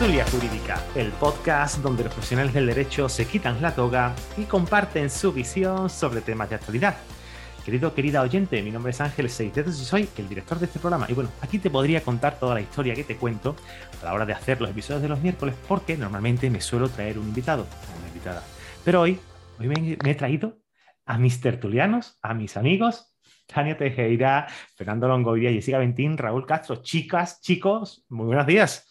Tertulia Jurídica, el podcast donde los profesionales del derecho se quitan la toga y comparten su visión sobre temas de actualidad. Querido, querida oyente, mi nombre es Ángel Seisdedos y soy el director de este programa. Y bueno, aquí te podría contar toda la historia que te cuento a la hora de hacer los episodios de los miércoles, porque normalmente me suelo traer un invitado o una invitada. Pero hoy, hoy me, me he traído a mis tertulianos, a mis amigos, Tania Tejera, Fernando Longoria, Jessica Ventín, Raúl Castro. Chicas, chicos, muy buenos días.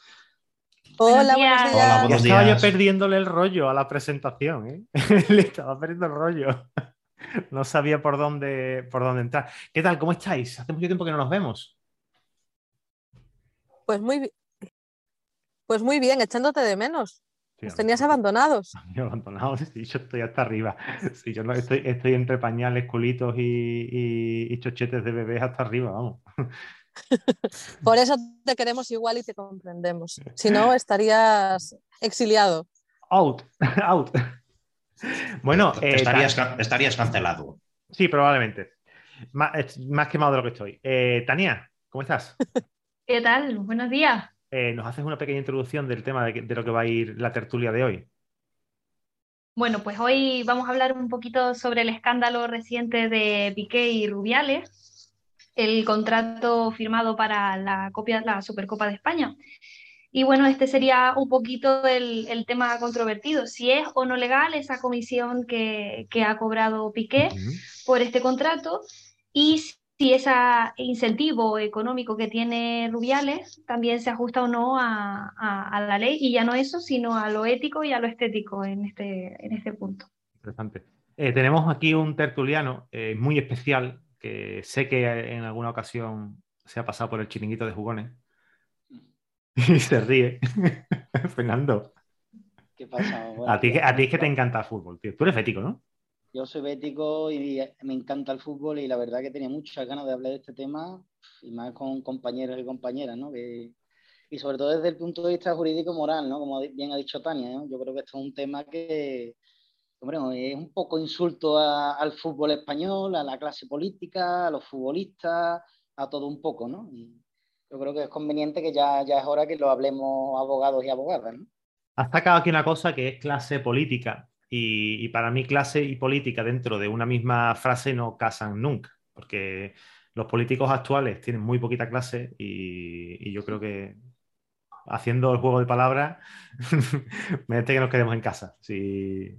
Hola, buenos días. Hola, buenos ya estaba yo perdiéndole el rollo a la presentación, ¿eh? Le estaba perdiendo el rollo. No sabía por dónde, por dónde entrar. ¿Qué tal? ¿Cómo estáis? Hace mucho tiempo que no nos vemos. Pues muy, pues muy bien, echándote de menos. Sí, mí- tenías abandonados. a mí abandonado, sí, yo estoy hasta arriba. Sí, yo no, estoy, estoy entre pañales, culitos y, y- y chochetes de bebés hasta arriba, vamos. Por eso te queremos igual y te comprendemos. Si no, estarías exiliado. Out, out. Bueno, eh, estarías, estarías cancelado. Sí, probablemente. Es Más, quemado de lo que estoy. Eh, Tania, ¿cómo estás? ¿Qué tal? Buenos días. Eh, ¿Nos haces una pequeña introducción del tema de, de lo que va a ir la tertulia de hoy? Bueno, pues hoy vamos a hablar un poquito sobre el escándalo reciente de Piqué y Rubiales, el contrato firmado para la copia, la Supercopa de España. Y bueno, este sería un poquito el, el tema controvertido, si es o no legal esa comisión que, que ha cobrado Piqué por este contrato y si ese incentivo económico que tiene Rubiales también se ajusta o no a, a- a la ley y ya no eso, sino a lo ético y a lo estético en este, en este punto. Interesante. Eh, tenemos aquí un tertuliano eh, muy especial que sé que en alguna ocasión se ha pasado por el chiringuito de jugones y se ríe. Fernando, ¿Qué pasa? Bueno, a ti, que- a ti es que te encanta el fútbol, tío. Tú eres fético, ¿no? Yo soy bético y me encanta el fútbol y la verdad que tenía muchas ganas de hablar de este tema y más con compañeros y compañeras, ¿no? Que- y sobre todo desde el punto de vista jurídico-moral, ¿no? Como bien ha dicho Tania, ¿no? Yo creo que esto es un tema que, hombre, es un poco insulto al fútbol español, a la clase política, a los futbolistas, a todo un poco, ¿no? Y yo creo que es conveniente que ya, es hora que lo hablemos abogados y abogadas, ¿no? Has sacado aquí una cosa que es clase política y, para mí clase y política dentro de una misma frase no casan nunca, porque los políticos actuales tienen muy poquita clase y, yo creo que haciendo el juego de palabras, merece que nos quedemos en casa. Sí,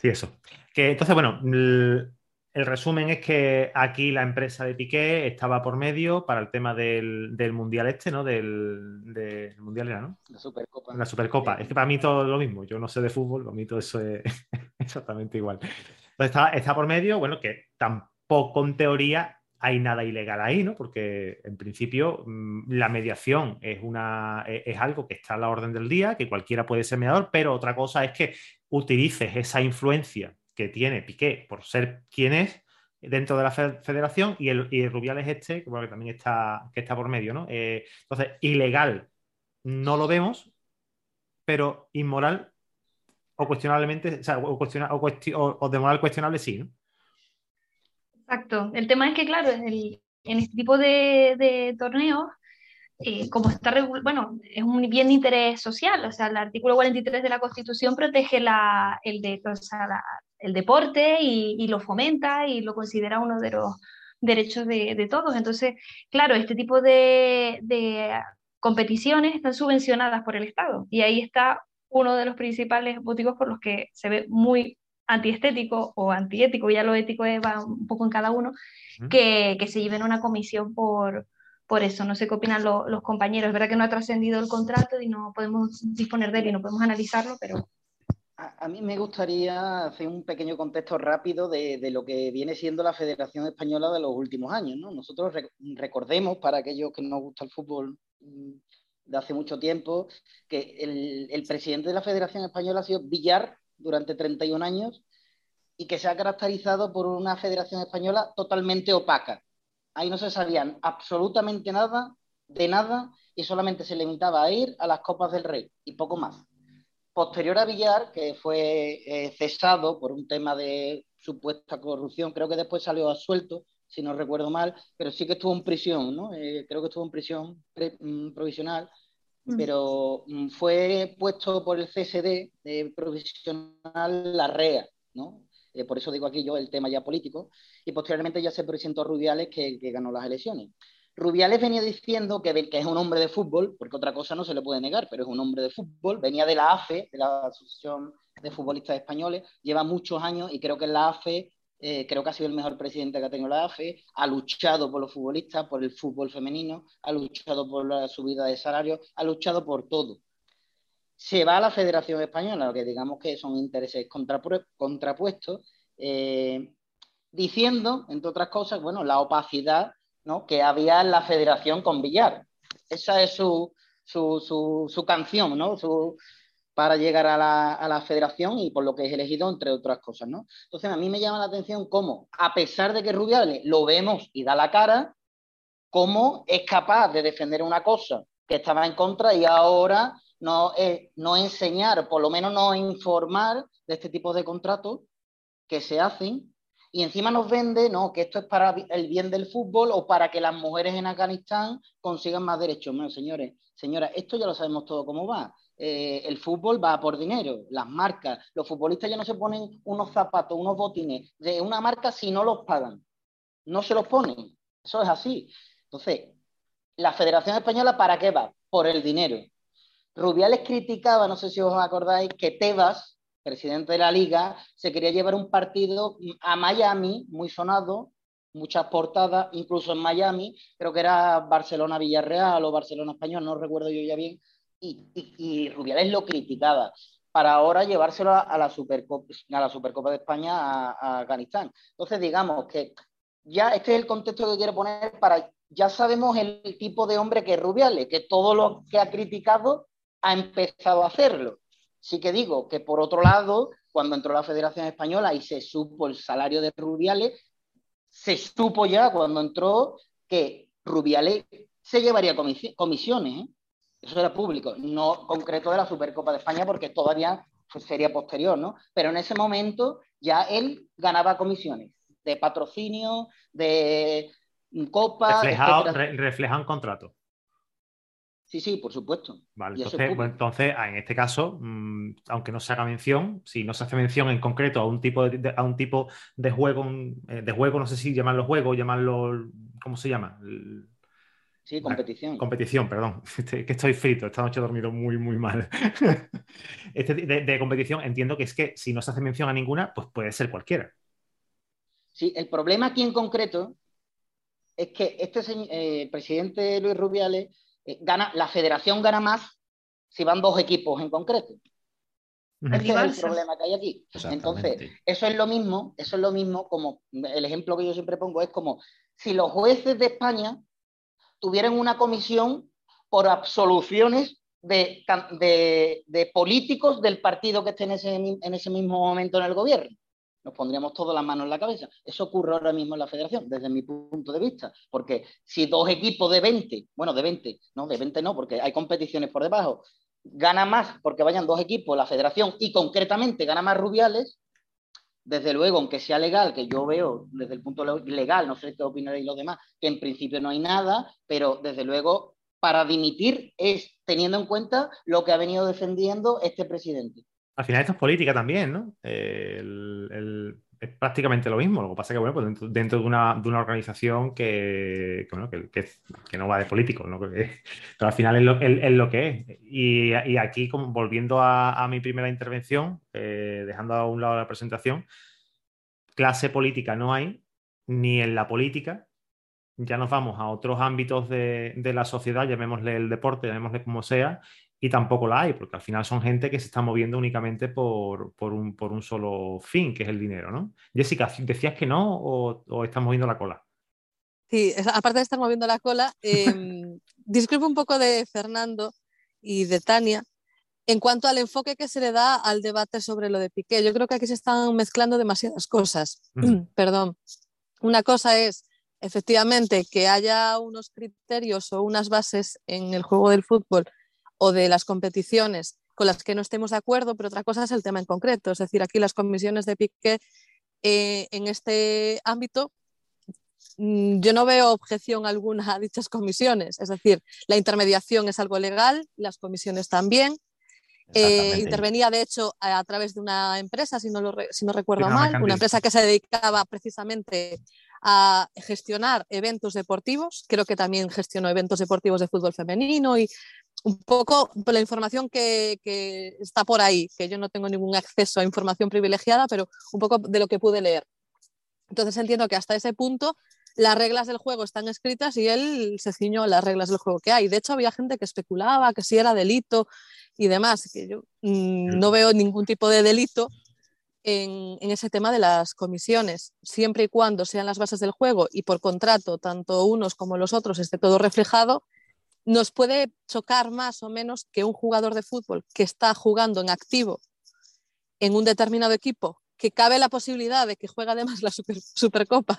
sí, eso. Que, entonces, bueno, l- el resumen es que aquí la empresa de Piqué estaba por medio para el tema del, del mundial este, ¿no? Del, del mundial era, ¿no? La Supercopa. La Supercopa. Es que para mí todo lo mismo. Yo no sé de fútbol, para mí todo eso es exactamente igual. Entonces está, está por medio, bueno, que tampoco en teoría hay nada ilegal ahí, ¿no? Porque en principio mm, la mediación es, una, es, es algo que está a la orden del día, que cualquiera puede ser mediador, pero otra cosa es que utilices esa influencia que tiene Piqué por ser quien es dentro de la fe- federación y el, y el Rubiales este, que, bueno, que también está, que está por medio, ¿no? Eh, entonces, ilegal no lo vemos, pero inmoral o cuestionablemente, o, sea, o, cuestiona- o cuesti- o- de moral cuestionable sí, ¿no? Exacto. El tema es que, claro, el- en este tipo de torneos, eh, como está bueno, es un bien de interés social, o sea, el artículo 43 de la Constitución protege la, el, de, o sea, la- el deporte y, y lo fomenta y lo considera uno de los derechos de, de todos. Entonces, claro, este tipo de, de competiciones están subvencionadas por el Estado y ahí está uno de los principales motivos por los que se ve muy antiestético o antiético, ya lo ético es- va un poco en cada uno, que, que se lleven una comisión por, por eso. No sé qué opinan lo- los compañeros. Es verdad que no ha trascendido el contrato y no podemos disponer de él y no podemos analizarlo, pero A, mí me gustaría hacer un pequeño contexto rápido de, lo que viene siendo la Federación Española de los últimos años. ¿no? Nosotros rec- recordemos, para aquellos que nos gusta el fútbol mm, de hace mucho tiempo, que el, el presidente de la Federación Española ha sido Villar durante 31 años y que se ha caracterizado por una Federación Española totalmente opaca. Ahí no se sabían absolutamente nada de nada y solamente se limitaba a ir a las Copas del Rey y poco más posterior a Villar, que fue eh, cesado por un tema de supuesta corrupción, creo que después salió absuelto, si no recuerdo mal, pero sí que estuvo en prisión, ¿no? Eh, creo que estuvo en prisión pre- mm, provisional mm. pero mm, fue puesto por el CSD de profesional la REA, ¿no? Eh, por eso digo aquí yo el tema ya político, y posteriormente ya se presentó Rubiales que, ganó las elecciones. Rubiales venía diciendo que, que, es un hombre de fútbol, porque otra cosa no se le puede negar, pero es un hombre de fútbol, venía de la AFE, de la Asociación de Futbolistas Españoles, lleva muchos años y creo que la AFE, eh, creo que ha sido el mejor presidente que ha tenido la AFE, ha luchado por los futbolistas, por el fútbol femenino, ha luchado por la subida de salarios, ha luchado por todo. Se va a la Federación Española, que digamos que son intereses contrapuestos, eh, diciendo, entre otras cosas, bueno, la opacidad que había en la federación con Villar. Esa es su, canción, ¿no? para llegar a la, federación y por lo que es elegido, entre otras cosas, ¿no? Entonces, a mí me llama la atención cómo, a pesar de que Rubiales lo vemos y da la cara, cómo es capaz de defender una cosa que estaba en contra y ahora no, no enseñar, por lo menos no informar de este tipo de contratos que se hacen y encima nos vende no, que esto es para el bien del fútbol o para que las mujeres en Afganistán consigan más derechos. Bueno, señores, señoras, esto ya lo sabemos todo cómo va. Eh, el fútbol va por dinero, las marcas, los futbolistas ya no se ponen unos zapatos, unos botines de una marca si no los pagan. No se los ponen. Eso es así. Entonces, la Federación Española, ¿para qué va? Por el dinero. Rubiales criticaba, no sé si os acordáis, que Tebas, presidente de la liga, se quería llevar un partido a Miami, muy sonado, muchas portadas, incluso en Miami, creo que era Barcelona-Villarreal o Barcelona-Español, no recuerdo yo ya bien, y, Rubiales lo criticaba para ahora llevárselo a, la, Supercopa, a la Supercopa de España a, a, Afganistán. Entonces, digamos que ya este es el contexto que quiero poner para, ya sabemos el tipo de hombre que es Rubiales, que todo lo que ha criticado ha empezado a hacerlo. Sí que digo que por otro lado, cuando entró la Federación Española y se supo el salario de Rubiales, se supo ya cuando entró que Rubiales se llevaría comisiones. ¿eh? Eso era público, no concreto de la Supercopa de España porque todavía sería posterior, ¿no? Pero en ese momento ya él ganaba comisiones de patrocinio, de copa. refleja un contrato. Sí, sí, por supuesto. Vale, entonces, entonces, en este caso, mm, aunque no se haga mención, si no se hace mención en concreto a un tipo de, a un tipo de juego, eh, de juego, no sé si llamarlo juego, llamarlo, ¿cómo se llama? Sí, competición. competición, perdón. Este, que estoy frito, esta noche he dormido muy, muy mal. este de, competición, entiendo que es que si no se hace mención a ninguna, pues puede ser cualquiera. Sí, el problema aquí en concreto es que este eh, presidente Luis Rubiales eh, gana, la federación gana más si van dos equipos en concreto. Ese es el problema que hay aquí. Entonces, eso es lo mismo, eso es lo mismo como el ejemplo que yo siempre pongo es como si los jueces de España tuvieran una comisión por absoluciones de, de, políticos del partido que esté en ese, en ese mismo momento en el gobierno nos pondríamos todas las manos en la cabeza. Eso ocurre ahora mismo en la federación, desde mi punto de vista, porque si dos equipos de 20, bueno, de 20, no, de 20 no, porque hay competiciones por debajo, gana más porque vayan dos equipos la federación y concretamente gana más Rubiales, desde luego, aunque sea legal, que yo veo desde el punto legal, no sé qué opinaréis los demás, que en principio no hay nada, pero desde luego para dimitir es teniendo en cuenta lo que ha venido defendiendo este presidente. Al final esto es política también, ¿no? es prácticamente lo mismo. Lo que pasa es que, bueno, pues dentro, de, una, organización que, no va de político, ¿no? pero al final es lo, que es. Y, aquí, volviendo a, mi primera intervención, eh, dejando a un lado la presentación, clase política no hay, ni en la política. Ya nos vamos a otros ámbitos de la sociedad, llamémosle el deporte, llamémosle como sea, y tampoco la hay, porque al final son gente que se está moviendo únicamente por, un, solo fin, que es el dinero, ¿no? Jessica, ¿decías que no o, o estás moviendo la cola? Sí, aparte de estar moviendo la cola, eh, un poco de Fernando y de Tania en cuanto al enfoque que se le da al debate sobre lo de Piqué. Yo creo que aquí se están mezclando demasiadas cosas. Perdón. Una cosa es, efectivamente, que haya unos criterios o unas bases en el juego del fútbol o de las competiciones con las que no estemos de acuerdo, pero otra cosa es el tema en concreto. Es decir, aquí las comisiones de pique eh, en este ámbito mm, yo no veo objeción alguna a dichas comisiones. Es decir, la intermediación es algo legal, las comisiones también. Eh, intervenía, de hecho, a, través de una empresa, si no, lo, si no recuerdo mal, una empresa que se dedicaba precisamente a gestionar eventos deportivos. Creo que también gestionó eventos deportivos de fútbol femenino y un poco la información que, que, está por ahí, que yo no tengo ningún acceso a información privilegiada, pero un poco de lo que pude leer. Entonces entiendo que hasta ese punto las reglas del juego están escritas y él se ciñó a las reglas del juego que hay. De hecho, había gente que especulaba que si era delito y demás, que yo mm, no veo ningún tipo de delito en, en, ese tema de las comisiones, siempre y cuando sean las bases del juego y por contrato, tanto unos como los otros, esté todo reflejado, nos puede chocar más o menos que un jugador de fútbol que está jugando en activo en un determinado equipo, que cabe la posibilidad de que juegue además la Supercopa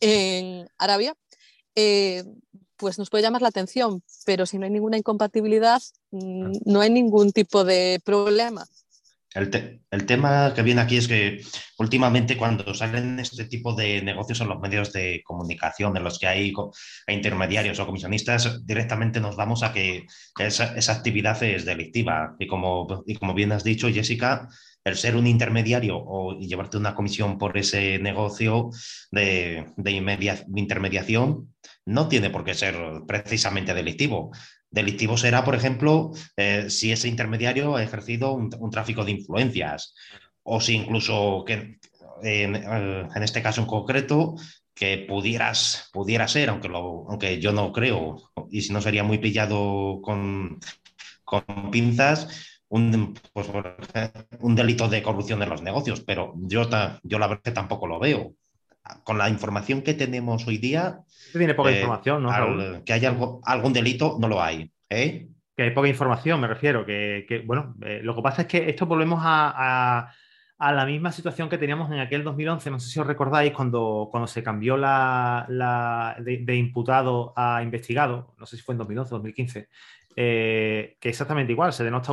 en Arabia, eh, pues nos puede llamar la atención, pero si no hay ninguna incompatibilidad, mm, no hay ningún tipo de problema. El, tema que viene aquí es que últimamente cuando salen este tipo de negocios en los medios de comunicación en los que hay intermediarios o comisionistas, directamente nos vamos a que esa, actividad es delictiva. Y como, y como bien has dicho, Jessica, el ser un intermediario o llevarte una comisión por ese negocio de, intermediación no tiene por qué ser precisamente delictivo. Delictivo será, por ejemplo, eh, si ese intermediario ha ejercido un, tráfico de influencias o si incluso que en, este caso en concreto que pudieras, pudiera ser, aunque, aunque yo no creo, y si no sería muy pillado con, con pinzas, un, pues, un, delito de corrupción de los negocios, pero yo, yo la verdad que tampoco lo veo. Con la información que tenemos hoy día... Tiene poca eh, información, ¿no? que haya algo, algún delito, no lo hay. ¿eh? Que hay poca información, me refiero. Que, que bueno, eh, lo que pasa es que esto volvemos a, a, la misma situación que teníamos en aquel 2011, no sé si os recordáis, cuando, cuando se cambió la, de, imputado a investigado, no sé si fue en 2011 o 2015, eh, que exactamente igual, se denota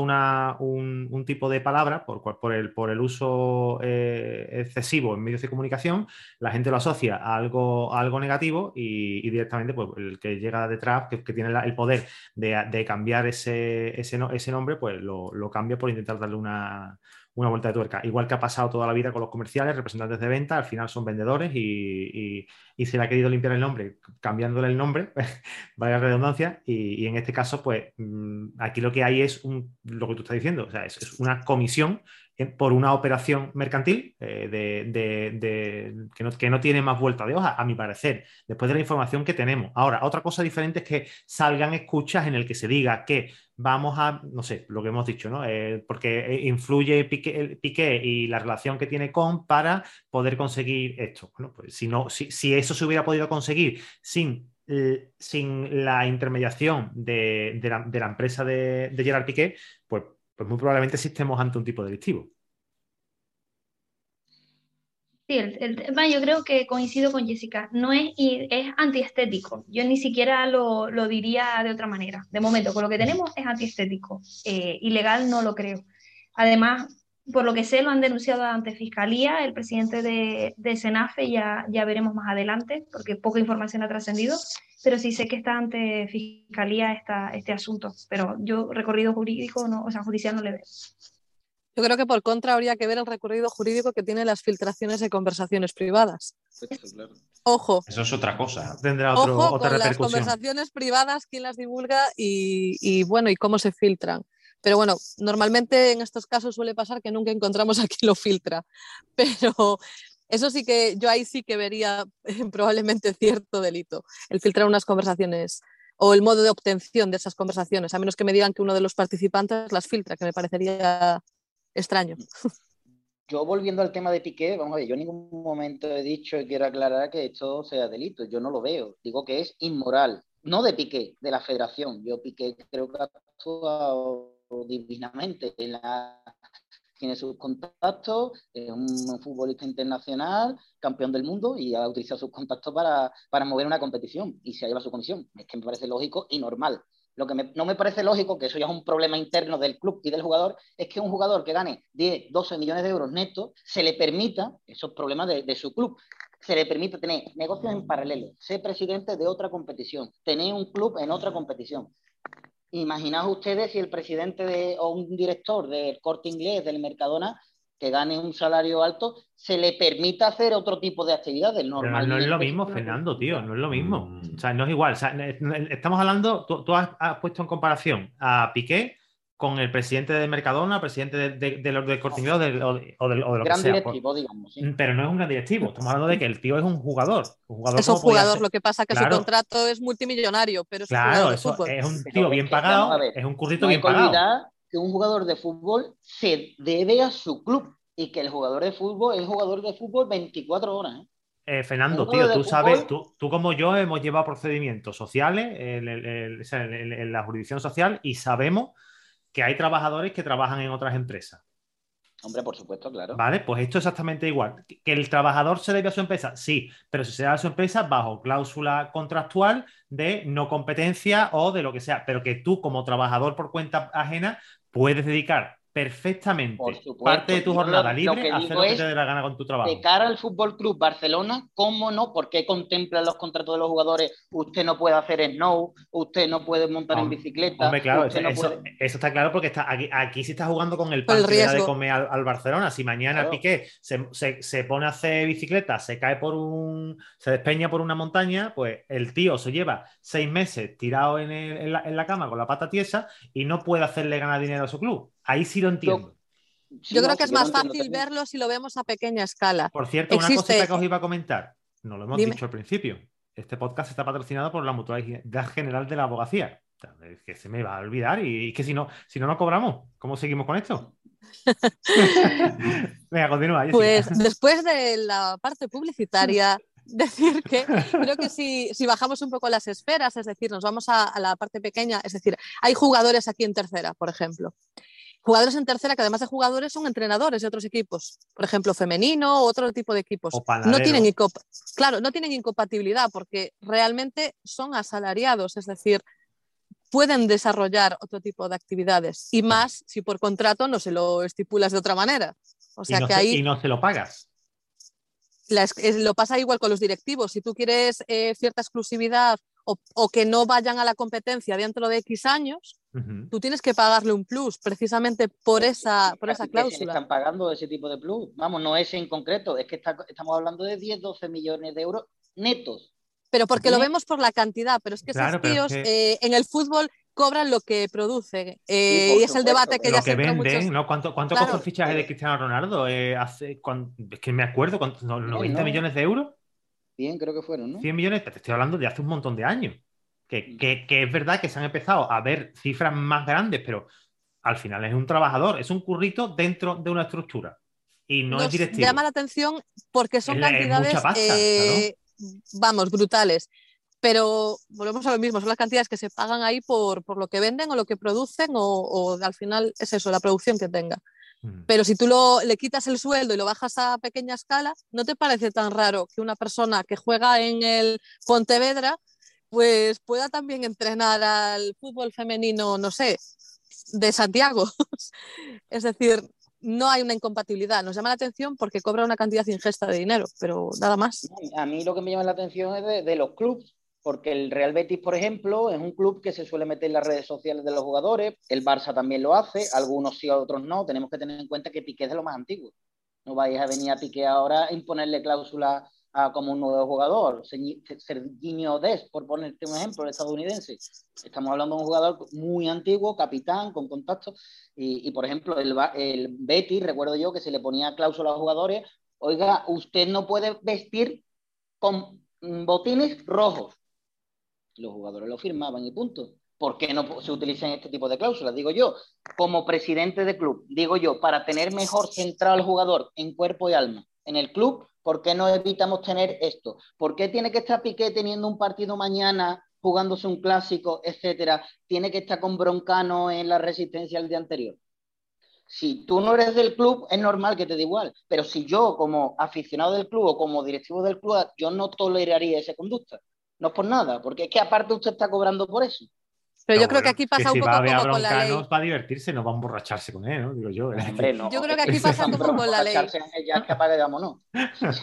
un, tipo de palabra por, por, el, por el, uso eh, excesivo en medios de comunicación, la gente lo asocia a algo, algo negativo y, directamente pues, el que llega detrás, que, tiene el poder de, cambiar ese, ese, ese, nombre, pues lo, lo cambia por intentar darle una, una vuelta de tuerca. Igual que ha pasado toda la vida con los comerciales, representantes de venta, al final son vendedores y, se le ha querido limpiar el nombre cambiándole el nombre, vaya redundancia, y, en este caso, pues mm, aquí lo que hay es un, lo que tú estás diciendo, o sea, es una comisión por una operación mercantil eh, de, que, no, tiene más vuelta de hoja, a mi parecer, después de la información que tenemos. Ahora, otra cosa diferente es que salgan escuchas en el que se diga que vamos a, no sé, lo que hemos dicho, ¿no? Eh, porque influye Piqué, y la relación que tiene con para poder conseguir esto. Bueno, pues si, no, si, eso se hubiera podido conseguir sin sin la intermediación de, la, empresa de, de Gerard Piqué, pues pues muy probablemente existemos ante un tipo delictivo. Sí, yo creo que coincido con Jessica, no es, es antiestético, yo ni siquiera lo, diría de otra manera, de momento, con lo que tenemos es antiestético, eh, ilegal no lo creo. Además, por lo que sé, lo han denunciado ante Fiscalía, el presidente de, de Senafe, ya, ya veremos más adelante, porque poca información ha trascendido, pero sí sé que está ante Fiscalía esta, este asunto, pero yo recorrido jurídico, no, o sea, judicial no le veo. Yo creo que por contra habría que ver el recorrido jurídico que tienen las filtraciones de conversaciones privadas. Ojo. Eso es otra cosa. Tendrá Ojo otra con las conversaciones privadas, quién las divulga y, y, bueno, y cómo se filtran. Pero bueno, normalmente en estos casos suele pasar que nunca encontramos a quien lo filtra. Pero eso sí que yo ahí sí que vería probablemente cierto delito, el filtrar unas conversaciones o el modo de obtención de esas conversaciones, a menos que me digan que uno de los participantes las filtra, que me parecería extraño. Yo volviendo al tema de Piqué, vamos a ver, yo en ningún momento he dicho y quiero aclarar que esto sea delito, yo no lo veo, digo que es inmoral, no de Piqué, de la federación. Yo Piqué creo que ha actuado divinamente. tiene sus contactos, es un futbolista internacional, campeón del mundo y ha utilizado sus contactos para, para mover una competición y se ha llevado su comisión. Es que me parece lógico y normal. Lo que no me parece lógico, que eso ya es un problema interno del club y del jugador, es que un jugador que gane 10, 12 millones de euros netos se le permita esos problemas de, su club se le permite tener negocios en paralelo, ser presidente de otra competición, tener un club en otra competición. Imaginaos ustedes si el presidente de, o un director del corte inglés, del Mercadona, que gane un salario alto, se le permita hacer otro tipo de actividades. Normal. No es lo mismo, Fernando, tío, no es lo mismo. Mm. O sea, no es igual. estamos hablando, tú, has, puesto en comparación a Piqué con el presidente de Mercadona, presidente de, de, de los de Corte o, de, o, de, lo gran que sea. directivo, digamos. Mm, pero no es un gran directivo. Estamos hablando de que el tío es un jugador. Un jugador es un jugador, lo que pasa es que su contrato es multimillonario, pero es claro, eso es un tío bien pagado, es un currito bien pagado. que un jugador de fútbol se debe a su club y que el jugador de fútbol es jugador de fútbol 24 horas. ¿eh? Eh, Fernando, tío, tú sabes, tú, tú, como yo hemos llevado procedimientos sociales en la jurisdicción social y sabemos que hay trabajadores que trabajan en otras empresas. Hombre, por supuesto, claro. Vale, pues esto es exactamente igual. ¿Que el trabajador se debe a su empresa? Sí, pero si se debe a su empresa bajo cláusula contractual de no competencia o de lo que sea, pero que tú como trabajador por cuenta ajena puedes dedicar perfectamente parte de tu jornada libre hacer lo que te dé la gana con tu trabajo. De cara al Fútbol Club Barcelona, ¿cómo no? ¿Por qué contemplan los contratos de los jugadores? Usted no puede hacer snow, usted no puede montar en bicicleta. Hombre, claro, eso, está claro porque está aquí, aquí se está jugando con el pan de comer al, Barcelona. Si mañana Piqué se, pone a hacer bicicleta, se cae por un. se despeña por una montaña, pues el tío se lleva seis meses tirado en, la, en la cama con la pata tiesa y no puede hacerle ganar dinero a su club. Ahí sí lo entiendo. Yo, creo que es más fácil verlo si lo vemos a pequeña escala. Por cierto, una cosita que os iba a comentar, no lo hemos dicho al principio. Este podcast está patrocinado por la Mutualidad General de la Abogacía. Es que se me va a olvidar y, que si no, si no, no cobramos, ¿cómo seguimos con esto? Venga, continúa. Pues después de la parte publicitaria, decir que creo que si, si, bajamos un poco las esferas, es decir, nos vamos a, a, la parte pequeña, es decir, hay jugadores aquí en tercera, por ejemplo, jugadores en tercera que además de jugadores son entrenadores de otros equipos, por ejemplo, femenino o otro tipo de equipos. no tienen claro, no tienen incompatibilidad porque realmente son asalariados, es decir, pueden desarrollar otro tipo de actividades y más si por contrato no se lo estipulas de otra manera. O sea y no que se, ahí y no se lo pagas. lo pasa igual con los directivos. Si tú quieres eh, cierta exclusividad o, que no vayan a la competencia dentro de X años, tú tienes que pagarle un plus precisamente por esa, por esa cláusula. están pagando ese tipo de plus. Vamos, no es en concreto, es que estamos hablando de 10, 12 millones de euros netos. Pero porque lo vemos por la cantidad, pero es que esos tíos eh, en el fútbol cobran lo que producen. Eh, y es el debate que ya se venden, ¿no? ¿Cuánto, cuánto costó el fichaje de Cristiano Ronaldo? Eh, hace, es que me acuerdo, ¿90 millones de euros? 100 creo que fueron, ¿no? 100 millones, te estoy hablando de hace un montón de años. Que, que, es verdad que se han empezado a ver cifras más grandes, pero al final es un trabajador, es un currito dentro de una estructura. Y no es directivo. Llama la atención porque son cantidades, eh, vamos, brutales. Pero volvemos a lo mismo, son las cantidades que se pagan ahí por, por lo que venden o lo que producen, o, o al final es eso, la producción que tenga. Pero si tú lo, le quitas el sueldo y lo bajas a pequeña escala, ¿no te parece tan raro que una persona que juega en el Pontevedra pues pueda también entrenar al fútbol femenino, no sé, de Santiago? es decir, no hay una incompatibilidad. Nos llama la atención porque cobra una cantidad ingesta de dinero, pero nada más. A mí lo que me llama la atención es de los clubes porque el Real Betis, por ejemplo, es un club que se suele meter en las redes sociales de los jugadores, el Barça también lo hace, algunos sí, otros no, tenemos que tener en cuenta que Piqué es de lo más antiguo. No vais a venir a Piqué ahora a imponerle cláusula a, como un nuevo jugador, Serginho Des, por ponerte un ejemplo, el estadounidense. Estamos hablando de un jugador muy antiguo, capitán, con contacto, y, por ejemplo, el, el Betis, recuerdo yo que se le ponía cláusula a los jugadores, oiga, usted no puede vestir con botines rojos los jugadores lo firmaban y punto. ¿Por qué no se utilizan este tipo de cláusulas? Digo yo, como presidente de club, digo yo, para tener mejor centrado al jugador en cuerpo y alma en el club, ¿por qué no evitamos tener esto? ¿Por qué tiene que estar Piqué teniendo un partido mañana, jugándose un clásico, etcétera? Tiene que estar con Broncano en la resistencia el día anterior. Si tú no eres del club, es normal que te dé igual. Pero si yo, como aficionado del club o como directivo del club, yo no toleraría esa conducta. No es por nada, porque es que aparte usted está cobrando por eso. Pero yo creo que aquí pasa si un poco va a ver a como con la ley. Va a divertirse, no va a emborracharse con él, ¿no? Digo yo. ¿eh? Hombre, no. Yo creo que aquí pasa como con la ley. Ya que apague, vámonos.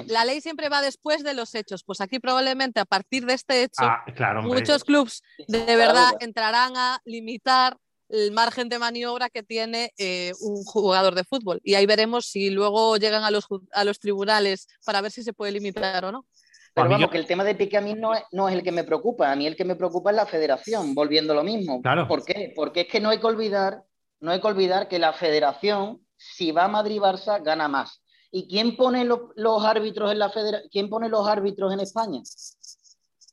La ley siempre va después de los hechos. Pues aquí probablemente a partir de este hecho, Ah, claro, muchos clubs Sin de verdad entrarán a limitar el margen de maniobra que tiene eh, un jugador de fútbol. Y ahí veremos si luego llegan a los, a los tribunales para ver si se puede limitar o no. Pero A vamos, yo- que el tema de Piqué a mí no es, no es el que me preocupa. A mí el que me preocupa es la federación, volviendo a lo mismo. Claro. ¿Por qué? Porque es que no hay que olvidar, no hay que olvidar que la federación, si va Madrid-Barça, gana más. ¿Y quién pone los, los árbitros en la federación? ¿Quién pone los árbitros en España?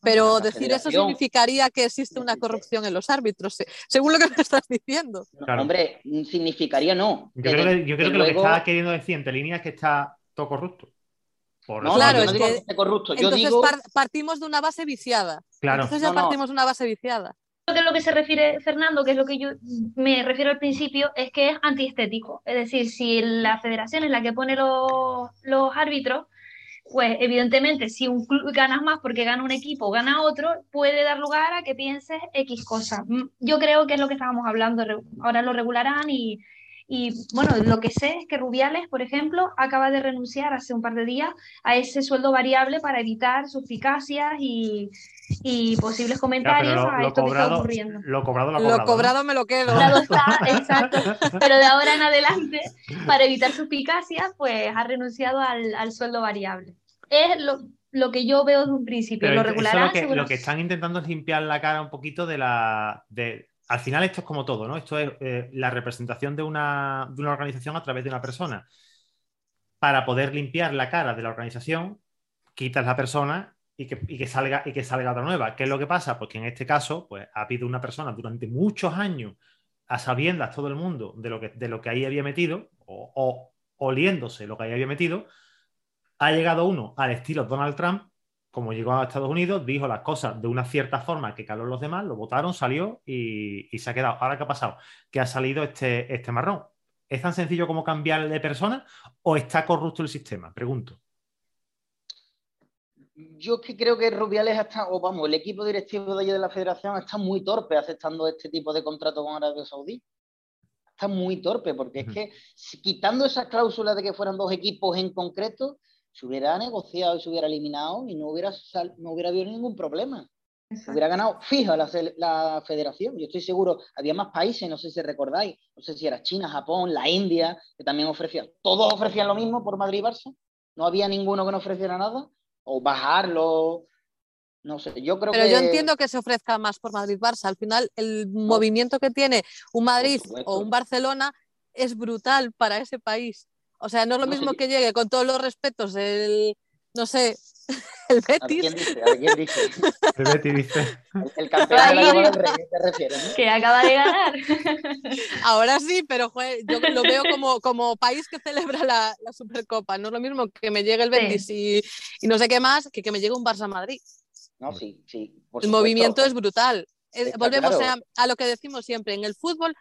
Pero la decir eso significaría que existe una corrupción en los árbitros, se- según lo que me estás diciendo. No, Claro. Hombre, significaría no. Yo creo que, yo creo que lo que está queriendo decir entre líneas es que está todo corrupto. Por No, Claro, es no digo que- corrupto. Yo Entonces digo, par- partimos de una base viciada. Claro. Entonces ya No, no. partimos de una base viciada. Creo que lo que se refiere Fernando, que es lo que yo me refiero al principio, es que es antiestético. Es decir, si la federación es la que pone los, los árbitros, pues evidentemente si un club ganas más porque gana un equipo o gana otro, puede dar lugar a que pienses X cosa. Mm, Yo creo que es lo que estábamos hablando, ahora lo regularán y, y bueno, lo que sé es que Rubiales, por ejemplo, acaba de renunciar hace un par de días a ese sueldo variable para evitar suspicacias y, y posibles Ya, comentarios pero lo, a lo esto que está cobrado, ocurriendo. lo cobrado, lo ha Lo cobrado. ¿no? cobrado me lo quedo. Claro está, exacto. Pero de ahora en adelante, para evitar suspicacias, pues ha renunciado al, al sueldo variable. Es lo, lo que yo veo desde un principio. Pero lo regularán. lo que, seguro- lo que están intentando es limpiar la cara un poquito de la. De, al final, esto es como todo, ¿no? Esto es eh, la representación de una, de una organización a través de una persona. Para poder limpiar la cara de la organización, quitas la persona y que, y que salga, y que salga otra nueva. ¿Qué es lo que pasa? Pues que en este caso, pues ha habido una persona durante muchos años, a sabiendas todo el mundo de lo que, de lo que ahí había metido, o, o oliéndose lo que ahí había metido, ha llegado uno al estilo Donald Trump, como llegó a Estados Unidos, dijo las cosas de una cierta forma que caló los demás, lo votaron, salió y, y se ha quedado. Ahora, ¿qué ha pasado? Que ha salido este, este marrón. ¿Es tan sencillo como cambiar de persona o está corrupto el sistema? Pregunto. yo que creo que Rubiales está, o vamos, el equipo directivo de, allí de la federación está muy torpe aceptando este tipo de contrato con Arabia Saudí. Está muy torpe, porque es que quitando esas cláusulas de que fueran dos equipos en concreto, se hubiera negociado y se hubiera eliminado y no hubiera, sal- no hubiera habido ningún problema. Exacto. Hubiera ganado fija la, federación. Yo estoy seguro, había más países, no sé si recordáis, no sé si era China, Japón, la India, que también ofrecían. Todos ofrecían lo mismo por Madrid y Barça. No había ninguno que no ofreciera nada. O bajarlo. No sé, yo creo Pero que. yo entiendo que se ofrezca más por Madrid-Barça. Al final, el movimiento que tiene un Madrid o un Barcelona es brutal para ese país. O sea, no es lo No, mismo sí. que llegue con todos los respetos el, no sé, el A ver, ¿Quién Betis. dice? A ver, ¿quién dice? El Betty dice. El, el campeón de la Copa del. Rey, ¿te refieres? no? Que acaba de ganar. Ahora sí, pero joder, yo lo veo como, como país que celebra la, la Supercopa. No es lo mismo que me llegue el Sí. Betis y, y no sé qué más que que me llegue un Barça-Madrid. No, sí, sí. por El supuesto. movimiento es brutal. Está Volvemos claro. a, a lo que decimos siempre. En el fútbol,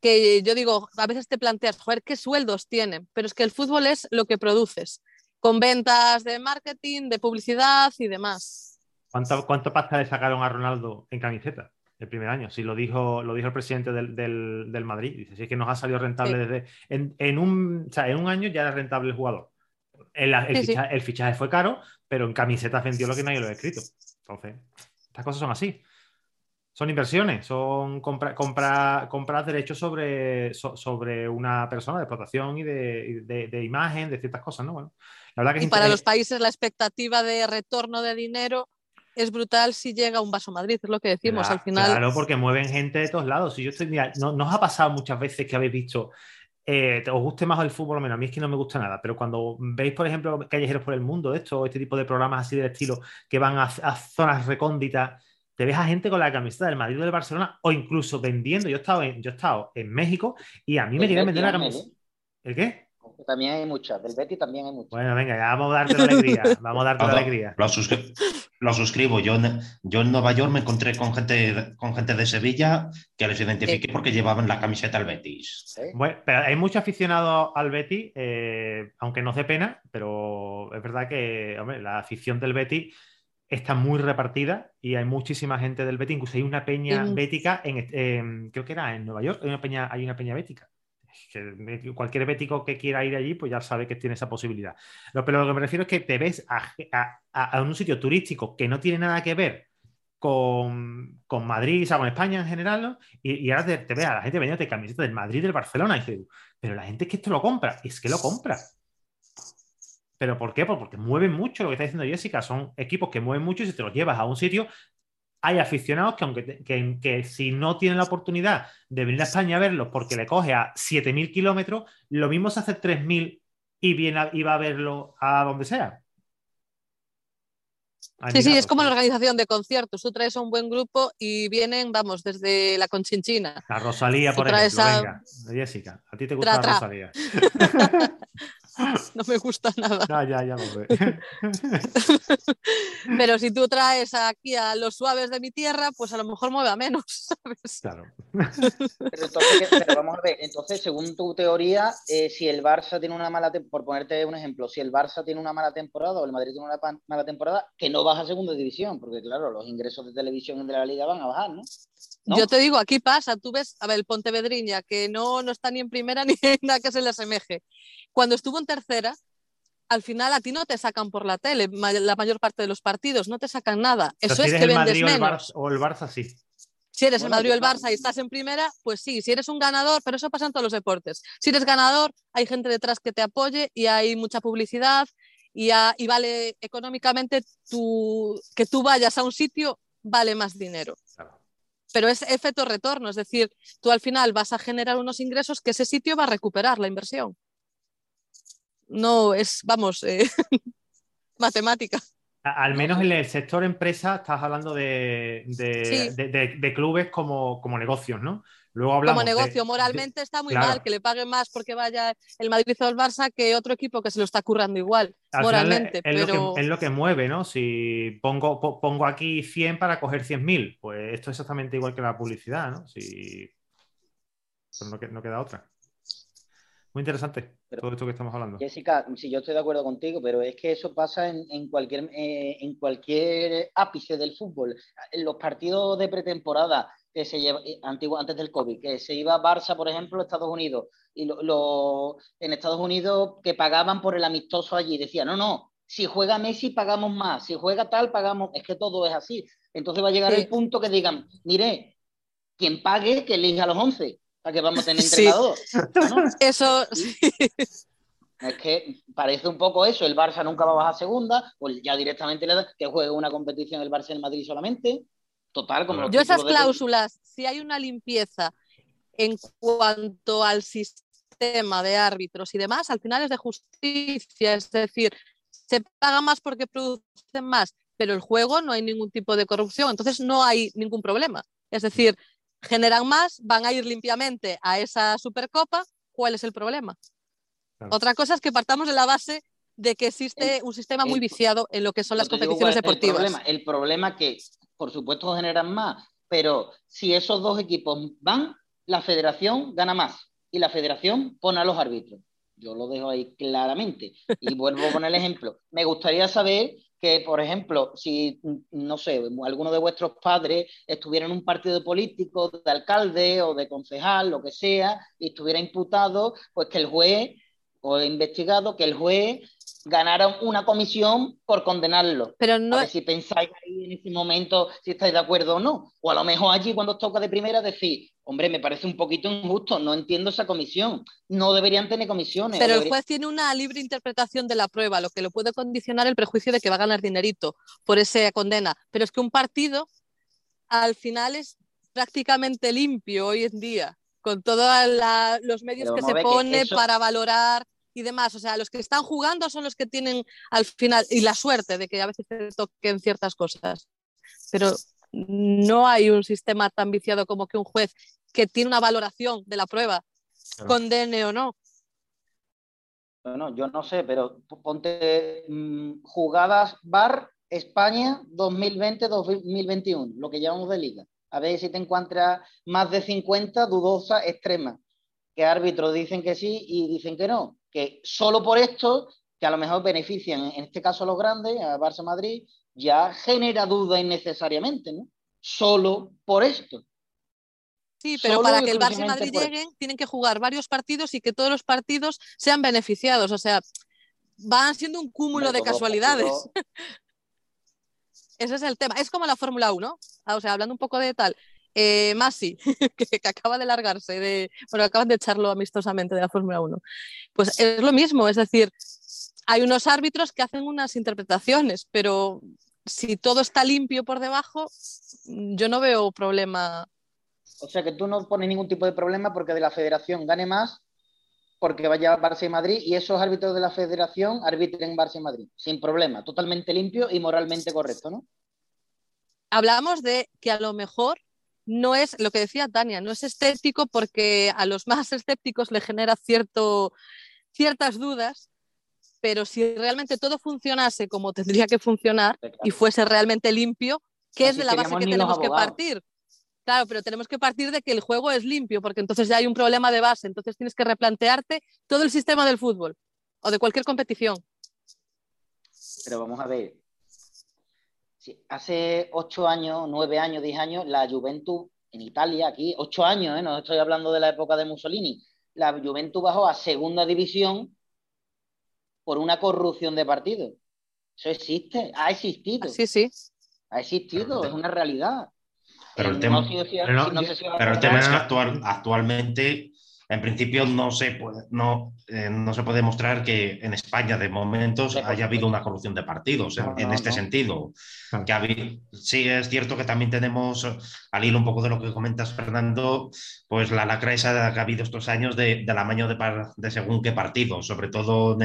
que yo digo, a veces te planteas, joder, ¿qué sueldos tienen? Pero es que el fútbol es lo que produces, con ventas de marketing, de publicidad y demás. ¿Cuánto, ¿Cuánto pasta le sacaron a Ronaldo en camiseta el primer año? Si lo dijo, lo dijo el presidente del, del- del Madrid. Dice, es que nos ha salido rentable Sí. desde. En, en un, o sea, en un año ya era rentable el jugador. El, el Sí, sí. ficha- el fichaje fue caro, pero en camisetas vendió lo que nadie lo ha escrito. Entonces, estas cosas son así. Son inversiones, son compra, compra, comprar derechos sobre, so- sobre una persona de explotación y de, de- de imagen, de ciertas cosas, ¿no? Bueno, la verdad que Y para los países la expectativa de retorno de dinero es brutal si llega un vaso Madrid, es lo que decimos. Al final, Claro, porque mueven gente de todos lados. Si yo estoy, mira, no, no os ha pasado muchas veces que habéis visto, eh, os guste más el fútbol o menos, a mí es que no me gusta nada, pero cuando veis, por ejemplo, callejeros por el mundo, esto, este tipo de programas así del estilo, que van a, a zonas recónditas, te ves a gente con la camiseta del Madrid o del Barcelona, o incluso vendiendo. Yo he estado en, yo he estado en México y a mí me querían Betis, vender la camiseta. ¿eh? ¿El qué? También hay muchas. Del Betty también hay muchas. Bueno, venga, ya vamos a darte la alegría. Vamos a darte la alegría. Lo, suscri- lo suscribo. Yo en, yo en Nueva York me encontré con gente, con gente de Sevilla que les identifiqué porque llevaban la camiseta al Betis. ¿eh? Bueno, pero hay muchos aficionados al Betis, eh, aunque no dé pena, pero es verdad que hombre, la afición del Betis está muy repartida y hay muchísima gente del Betis. Incluso hay una peña bética en, creo que era en Nueva York, hay una peña, hay una peña bética. Que cualquier bético que quiera ir allí, pues ya sabe que tiene esa posibilidad. pero lo que me refiero es que te ves a, un sitio turístico que no tiene nada que ver con, Madrid, o sea, con España en general, ¿no? y, ahora te, te ves a la gente vendiendo camisetas del Madrid, del Barcelona, y dices, pero la gente es que esto lo compra, es que lo compra. ¿Pero por qué? Pues porque mueven mucho lo que está diciendo Jessica. Son equipos que mueven mucho y si te los llevas a un sitio, hay aficionados que, aunque que, si no tienen la oportunidad de venir a España a verlos porque le coge a 7.000 kilómetros, lo mismo se hace 3.000 y, viene y va a verlo a donde sea. Sí, sí, es como la organización de conciertos. Tú traes a un buen grupo y vienen, vamos, desde la Conchinchina. La Rosalía, por ejemplo. Venga, Jessica, ¿a ti te gusta la Rosalía? no me gusta nada. Ya, ya, ya lo sé. Pero si tú traes aquí a los suaves de mi tierra, pues a lo mejor mueve a menos, ¿sabes? Claro. Pero entonces, vamos a ver, entonces, según tu teoría, eh, si el Barça tiene una mala por ponerte un ejemplo, si el Barça tiene una mala temporada o el Madrid tiene una mala temporada, que no baja a segunda división, porque claro, los ingresos de televisión de la liga van a bajar, ¿no? Yo te digo, aquí pasa, tú ves, a ver, el Pontevedriña, que no, no está ni en primera ni en nada que se le asemeje. Cuando estuvo en tercera, al final a ti no te sacan por la tele la mayor parte de los partidos, no te sacan nada. Eso es que vendes menos. O el, Barça, sí. Si eres el Madrid o el Barça y estás en primera, pues sí, si eres un ganador, pero eso pasa en todos los deportes. Si eres ganador, hay gente detrás que te apoye y hay mucha publicidad y, y vale económicamente tu, que tú vayas a un sitio, vale más dinero. Pero es efecto retorno, es decir, tú al final vas a generar unos ingresos que ese sitio va a recuperar la inversión no es, vamos, eh, matemática. Al menos en el sector empresa estás hablando de, de, clubes como, como, negocios, ¿no? Luego hablamos como negocio, moralmente está muy mal que le paguen más porque vaya el Madrid o el Barça que otro equipo que se lo está currando igual, moralmente. Es, pero... lo que, es lo que mueve, ¿no? Si pongo, pongo aquí 100 para coger 100.000, pues esto es exactamente igual que la publicidad, ¿no? Si... Pues no, no queda otra. Muy interesante todo esto que estamos hablando. Jessica, sí, yo estoy de acuerdo contigo, pero es que eso pasa en, cualquier, eh, en cualquier ápice del fútbol. En los partidos de pretemporada que se lleva, eh, antiguo, antes del COVID, que se iba a Barça, por ejemplo, a Estados Unidos, y lo, en Estados Unidos que pagaban por el amistoso allí, decían, no, no, si juega Messi pagamos más, si juega tal pagamos, es que todo es así. Entonces va a llegar el punto que digan, mire, quien pague, que elija a los 11 para que vamos a tener entrenador. Eso Es que parece un poco eso, el Barça nunca va a bajar segunda, pues ya directamente le da que juegue una competición el Barça en Madrid solamente. Total, como Yo esas cláusulas, si hay una limpieza en cuanto al sistema de árbitros y demás, al final es de justicia, es decir, se paga más porque producen más, pero el juego no hay ningún tipo de corrupción, entonces no hay ningún problema. Es decir, generan más, van a ir limpiamente a esa Supercopa, ¿cuál es el problema? Otra cosa es que partamos de la base de que existe un sistema muy viciado en lo que son las competiciones deportivas. El problema, que, por supuesto, generan más, pero si esos dos equipos van, la federación gana más y la federación pone a los árbitros. Yo lo dejo ahí claramente. Y vuelvo poner el ejemplo. Me gustaría saber que, por ejemplo, si, no sé, alguno de vuestros padres estuviera en un partido político, de alcalde o de concejal, lo que sea, y estuviera imputado, pues que el juez, o investigado, que el juez ganara una comisión por condenarlo. Pero no... A ver si pensáis ahí en ese momento si estáis de acuerdo o no. O a lo mejor allí cuando os toca de primera decir, hombre, me parece un poquito injusto, no entiendo esa comisión, no deberían tener comisiones. Pero el juez tiene una libre interpretación de la prueba, lo que lo puede condicionar el prejuicio de que va a ganar dinerito por esa condena. Pero es que un partido al final es prácticamente limpio hoy en día, con todos los medios que se pone para valorar y demás. O sea, los que están jugando son los que tienen al final, y la suerte de que a veces se toquen ciertas cosas. Pero no hay un sistema tan viciado como que un juez que tiene una valoración de la prueba, condene o no. Bueno, yo no sé, pero ponte mm, jugadas VAR España 2020-2021, lo que llamamos de liga. A ver si te encuentras más de 50 dudosa extrema. Que árbitros dicen que sí y dicen que no. Que solo por esto que a lo mejor benefician, en este caso a los grandes, a Barça Madrid, ya genera duda innecesariamente, ¿no? Solo por esto. Sí, pero para que el Barça y Madrid lleguen, tienen que jugar varios partidos y que todos los partidos sean beneficiados. O sea, van siendo un cúmulo de casualidades. Ese es el tema. Es como la Fórmula 1. Ah, o sea, hablando un poco de tal. Eh, Masi, que, acaba de largarse, de, bueno, acaban de echarlo amistosamente de la Fórmula 1. Pues es lo mismo, es decir, hay unos árbitros que hacen unas interpretaciones, pero si todo está limpio por debajo, yo no veo problema. O sea que tú no pones ningún tipo de problema porque de la federación gane más porque vaya Barça y Madrid y esos árbitros de la federación arbitren Barça y Madrid, sin problema, totalmente limpio y moralmente correcto, ¿no? Hablamos de que a lo mejor no es lo que decía Tania, no es estético porque a los más escépticos le genera cierto, ciertas dudas, pero si realmente todo funcionase como tendría que funcionar y fuese realmente limpio, ¿qué es de la base que tenemos que partir? Claro, pero tenemos que partir de que el juego es limpio, porque entonces ya hay un problema de base, entonces tienes que replantearte todo el sistema del fútbol o de cualquier competición. Pero vamos a ver, hace ocho años, nueve años, diez años, la Juventus en Italia, aquí, ocho años, ¿eh? no estoy hablando de la época de Mussolini, la Juventus bajó a segunda división por una corrupción de partido. Eso existe, ha existido. Sí, sí. Ha existido, es una realidad. Pero el tema, pero, el tema es que actual, actualmente en principio no se puede, no, eh, no se puede demostrar que en España de momentos haya habido una corrupción de partidos en, este sentido. Que sí es cierto que también tenemos, al hilo un poco de lo que comentas, Fernando, pues la lacra esa que ha habido estos años de, del amaño de, de, según qué partido, sobre todo,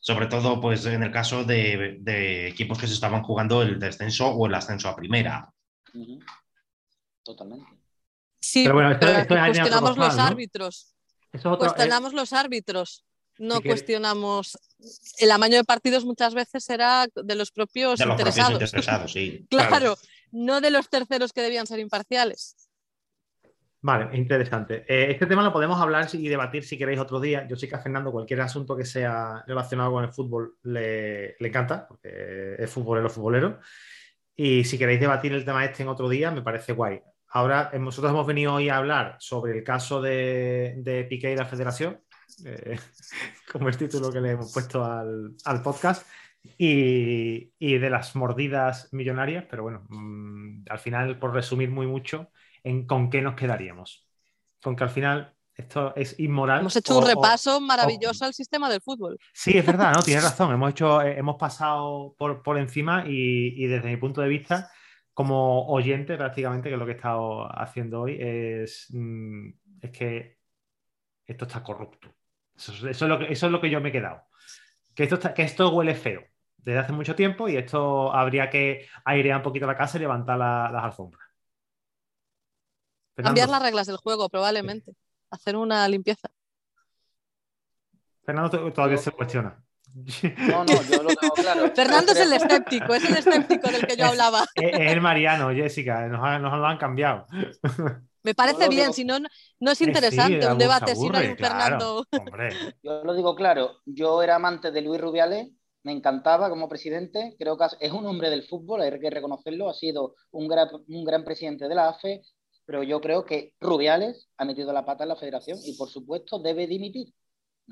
sobre todo pues en el caso de, equipos que se estaban jugando el descenso o el ascenso a primera. Totalmente. Sí, pero bueno, cuestionamos los árbitros. Cuestionamos los árbitros. No cuestionamos. El amaño de partidos muchas veces será de los propios de los interesados. Propios interesados sí. claro, no de los terceros que debían ser imparciales. Vale, interesante. Eh, este tema lo podemos hablar y debatir si queréis otro día. Yo sé que a Fernando cualquier asunto que sea relacionado con el fútbol le, le encanta, porque es futbolero, futbolero. Y si queréis debatir el tema este en otro día, me parece guay. Ahora, eh, nosotros hemos venido hoy a hablar sobre el caso de, de Piqué y la Federación, eh, como el título que le hemos puesto al, podcast, y, de las mordidas millonarias, pero bueno, mm, al final, por resumir muy mucho, en con qué nos quedaríamos. Con que al final esto es inmoral. Hemos hecho un repaso maravilloso al sistema del fútbol. Sí, es verdad, ¿no? Tienes razón. Hemos hecho, eh, hemos pasado por, por encima y, desde mi punto de vista, como oyente, prácticamente, que lo que he estado haciendo hoy, es, mm, es que esto está corrupto. Eso, es lo que, eso es lo que yo me he quedado. Que esto, que esto huele feo desde hace mucho tiempo y esto habría que airear un poquito la casa y levantar las alfombras. Cambiar las reglas del juego, probablemente hacer una limpieza. Fernando todavía se cuestiona. No, no, yo lo tengo claro. Fernando es el escéptico, es el escéptico del que yo hablaba. Es, el Mariano, Jessica, nos, lo han cambiado. Me parece bien, si no, no es interesante un debate si no hay un Fernando. Yo lo digo claro, yo era amante de Luis Rubiales, me encantaba como presidente, creo que es un hombre del fútbol, hay que reconocerlo, ha sido un gran, un gran presidente de la AFE, pero yo creo que Rubiales ha metido la pata en la federación y por supuesto debe dimitir.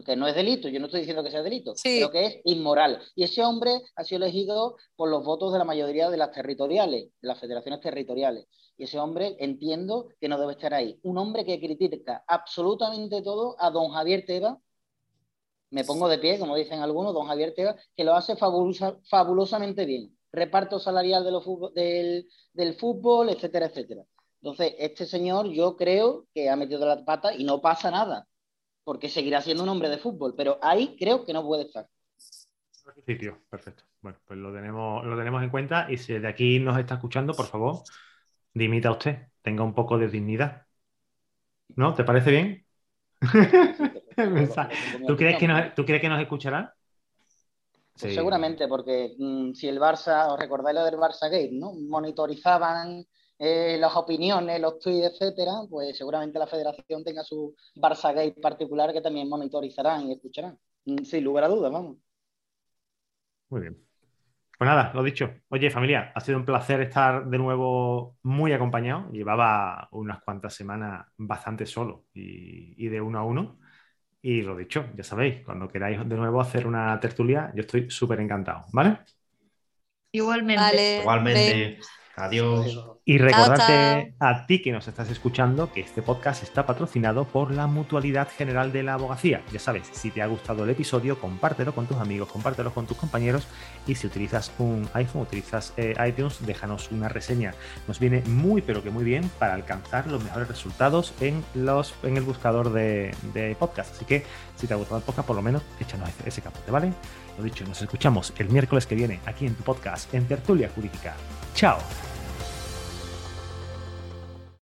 Que no es delito, yo no estoy diciendo que sea delito, pero que es inmoral. Y ese hombre ha sido elegido por los votos de la mayoría de las territoriales, de las federaciones territoriales. Y ese hombre entiendo que no debe estar ahí. Un hombre que critica absolutamente todo a don Javier Teba, me pongo de pie, como dicen algunos, don Javier Teba, que lo hace fabulosamente bien. Reparto salarial del, del fútbol, etcétera, etcétera. Entonces, este señor yo creo que ha metido la pata y no pasa nada, porque seguirá siendo un hombre de fútbol, pero ahí creo que no puede estar. Perfecto. Bueno, pues lo tenemos, lo tenemos en cuenta y si de aquí nos está escuchando, por favor, dimita usted, tenga un poco de dignidad. ¿No? ¿Te parece bien? ¿Tú, crees que nos, ¿Tú crees que nos escuchará? Pues seguramente, porque mm, si el Barça, os recordáis lo del Barça Gate, ¿no? Monitorizaban eh, las opiniones, los tweets, etcétera, pues seguramente la federación tenga su Barça Gate particular que también monitorizarán y escucharán. Mm, sin lugar a dudas, vamos. Muy bien. Pues nada, lo dicho. Oye, familia, ha sido un placer estar de nuevo muy acompañado. Llevaba unas cuantas semanas bastante solo y, de uno a uno. Y lo dicho, ya sabéis, cuando queráis de nuevo hacer una tertulia, yo estoy súper encantado, ¿vale? Igualmente. Igualmente. Adiós. Y recordarte a ti que nos estás escuchando que este podcast está patrocinado por la Mutualidad General de la Abogacía. Ya sabes, si te ha gustado el episodio, compártelo con tus amigos, compártelo con tus compañeros y si utilizas un iPhone, utilizas eh, iTunes, déjanos una reseña. Nos viene muy pero que muy bien para alcanzar los mejores resultados en, los, en el buscador de, podcast. Así que si te ha gustado el podcast, por lo menos échanos ese, ese capote, ¿vale? Lo dicho, nos escuchamos el miércoles que viene aquí en tu podcast en Tertulia Jurídica. Chao.